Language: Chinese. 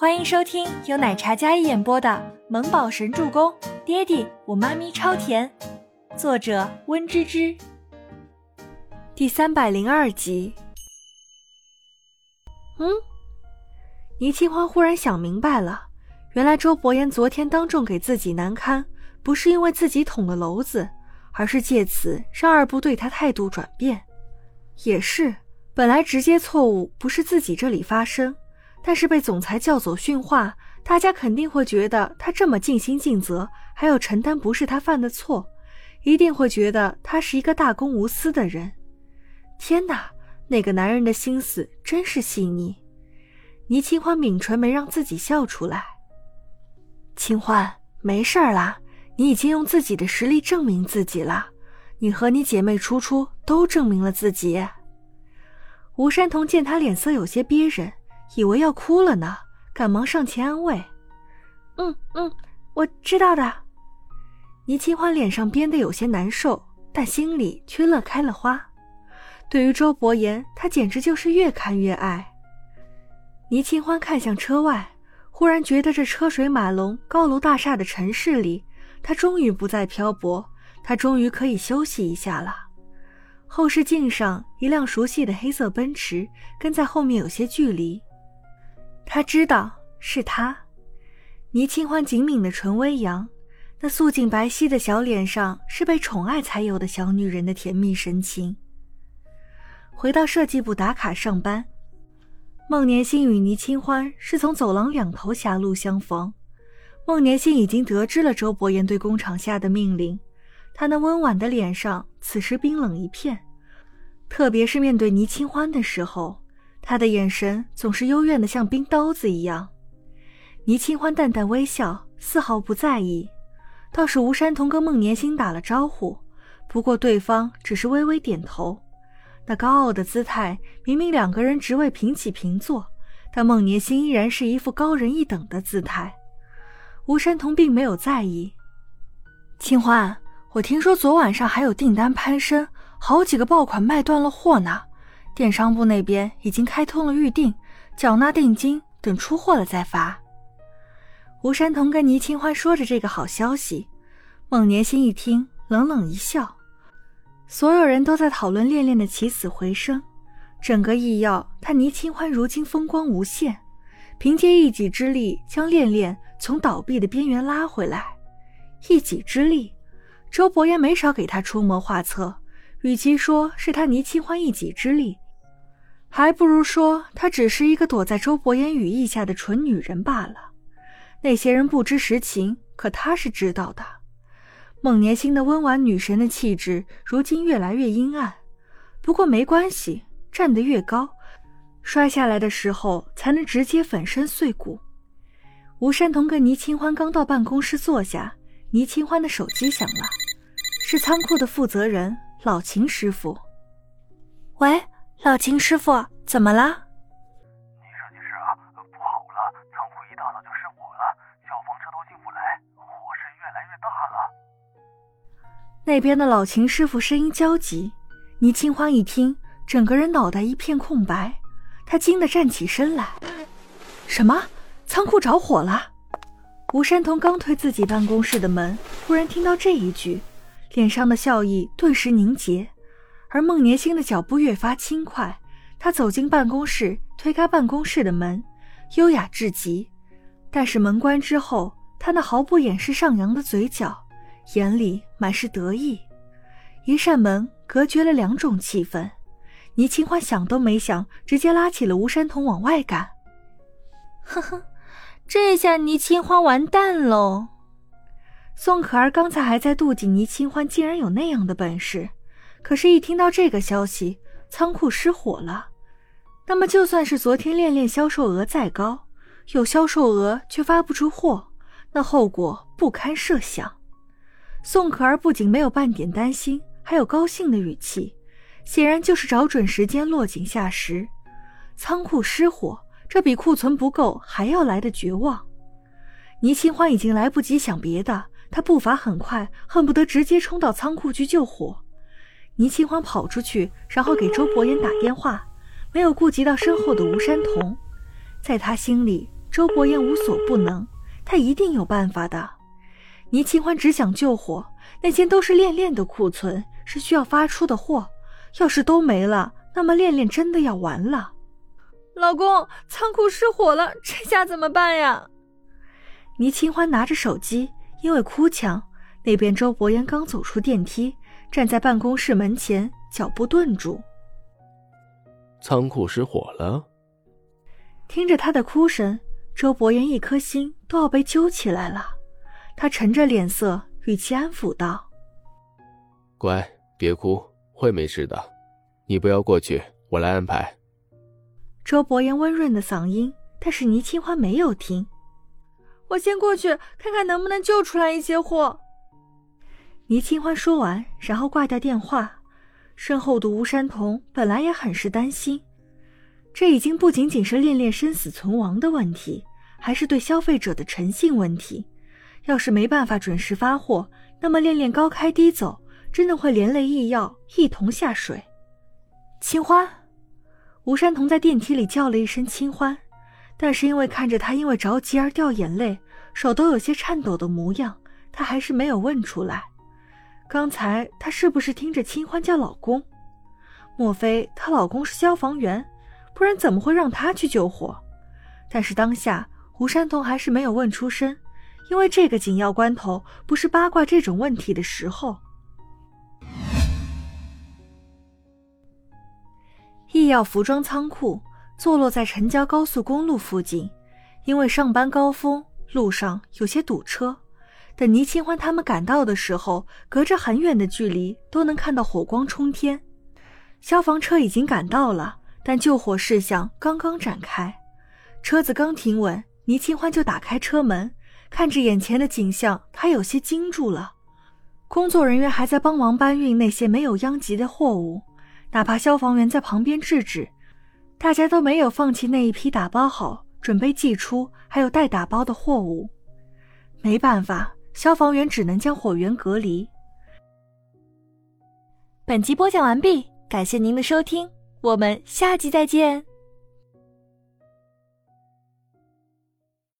欢迎收听由奶茶嘉一演播的《萌宝神助攻》，爹地我妈咪超甜，作者温芝芝。第三百零二集。嗯，倪清欢忽然想明白了，原来周伯言昨天当众给自己难堪，不是因为自己捅了娄子，而是借此让二部对他态度转变。也是，本来直接错误不是自己这里发生。但是被总裁叫走训话，大家肯定会觉得他这么尽心尽责，还要承担不是他犯的错，一定会觉得他是一个大公无私的人。天哪，那个男人的心思真是细腻。倪清欢抿唇没让自己笑出来。清欢，没事啦，你已经用自己的实力证明自己了，你和你姐妹初初都证明了自己。吴山童见他脸色有些憋忍。以为要哭了呢，赶忙上前安慰：“嗯嗯，我知道的。”倪清欢脸上憋得有些难受，但心里却乐开了花。对于周伯言，他简直就是越看越爱。倪清欢看向车外，忽然觉得这车水马龙、高楼大厦的城市里，他终于不再漂泊，他终于可以休息一下了。后视镜上，一辆熟悉的黑色奔驰跟在后面有些距离。他知道是他，倪清欢紧抿的唇微扬，那素净白皙的小脸上是被宠爱才有的小女人的甜蜜神情。回到设计部打卡上班，孟年星与倪清欢是从走廊两头狭路相逢。孟年星已经得知了周伯言对工厂下的命令，他那温婉的脸上此时冰冷一片，特别是面对倪清欢的时候。他的眼神总是幽怨的，像冰刀子一样。倪清欢淡淡微笑，丝毫不在意。倒是吴山童跟孟年星打了招呼，不过对方只是微微点头。那高傲的姿态，明明两个人职位平起平坐，但孟年星依然是一副高人一等的姿态。吴山童并没有在意。清欢，我听说昨晚上还有订单攀升，好几个爆款卖断了货呢。电商部那边已经开通了预定，缴纳定金，等出货了再发。吴山童跟倪清欢说着这个好消息，孟年心一听，冷冷一笑。所有人都在讨论恋恋的起死回生，整个艺药，他倪清欢如今风光无限，凭借一己之力将恋恋从倒闭的边缘拉回来。一己之力，周伯言没少给他出谋划策，与其说是他倪清欢一己之力。还不如说，她只是一个躲在周伯言羽翼下的蠢女人罢了。那些人不知实情，可她是知道的。孟年星的温婉女神的气质，如今越来越阴暗。不过没关系，站得越高，摔下来的时候才能直接粉身碎骨。吴山童跟倪清欢刚到办公室坐下，倪清欢的手机响了，是仓库的负责人老秦师傅。喂。老秦师傅，怎么了？倪设计师啊，不好了！仓库一大早就失火了，消防车都进不来，火势越来越大了。那边的老秦师傅声音焦急，倪清欢一听，整个人脑袋一片空白，他惊得站起身来。什么？仓库着火了？吴山童刚推自己办公室的门，忽然听到这一句，脸上的笑意顿时凝结。而孟年星的脚步越发轻快，他走进办公室，推开办公室的门，优雅至极。但是门关之后，他那毫不掩饰上扬的嘴角，眼里满是得意。一扇门隔绝了两种气氛，倪清欢想都没想，直接拉起了吴山童往外赶。呵呵，这下倪清欢完蛋喽。宋可儿刚才还在妒忌倪清欢竟然有那样的本事。可是，一听到这个消息，仓库失火了，那么就算是昨天恋恋销售额再高，有销售额却发不出货，那后果不堪设想。宋可儿不仅没有半点担心，还有高兴的语气，显然就是找准时间落井下石。仓库失火，这比库存不够还要来的绝望。倪清欢已经来不及想别的，他步伐很快，恨不得直接冲到仓库去救火。倪清欢跑出去，然后给周伯言打电话，没有顾及到身后的吴山童。在他心里，周伯言无所不能，他一定有办法的。倪清欢只想救火，那些都是恋恋的库存，是需要发出的货。要是都没了，那么恋恋真的要完了。老公，仓库失火了，这下怎么办呀？倪清欢拿着手机，因为哭腔。那边周伯言刚走出电梯，站在办公室门前，脚步顿住。仓库失火了。听着他的哭声，周伯言一颗心都要被揪起来了。他沉着脸色，语气安抚道：“乖，别哭，会没事的。你不要过去，我来安排。”周伯言温润的嗓音，但是倪清欢没有听。我先过去看看能不能救出来一些货。倪清欢说完，然后挂掉电话。身后的吴山童本来也很是担心，这已经不仅仅是恋恋生死存亡的问题，还是对消费者的诚信问题。要是没办法准时发货，那么恋恋高开低走，真的会连累易药一同下水。清欢，吴山童在电梯里叫了一声清欢，但是因为看着他因为着急而掉眼泪，手都有些颤抖的模样，他还是没有问出来。刚才她是不是听着清欢叫老公？莫非她老公是消防员？不然怎么会让她去救火？但是当下胡山童还是没有问出声，因为这个紧要关头不是八卦这种问题的时候。易药服装仓库坐落在城郊高速公路附近，因为上班高峰，路上有些堵车。等倪清欢他们赶到的时候，隔着很远的距离都能看到火光冲天。消防车已经赶到了，但救火事项刚刚展开，车子刚停稳，倪清欢就打开车门，看着眼前的景象，他有些惊住了。工作人员还在帮忙搬运那些没有殃及的货物，哪怕消防员在旁边制止，大家都没有放弃那一批打包好、准备寄出还有待打包的货物。没办法。消防员只能将火源隔离。本集播讲完毕，感谢您的收听，我们下集再见。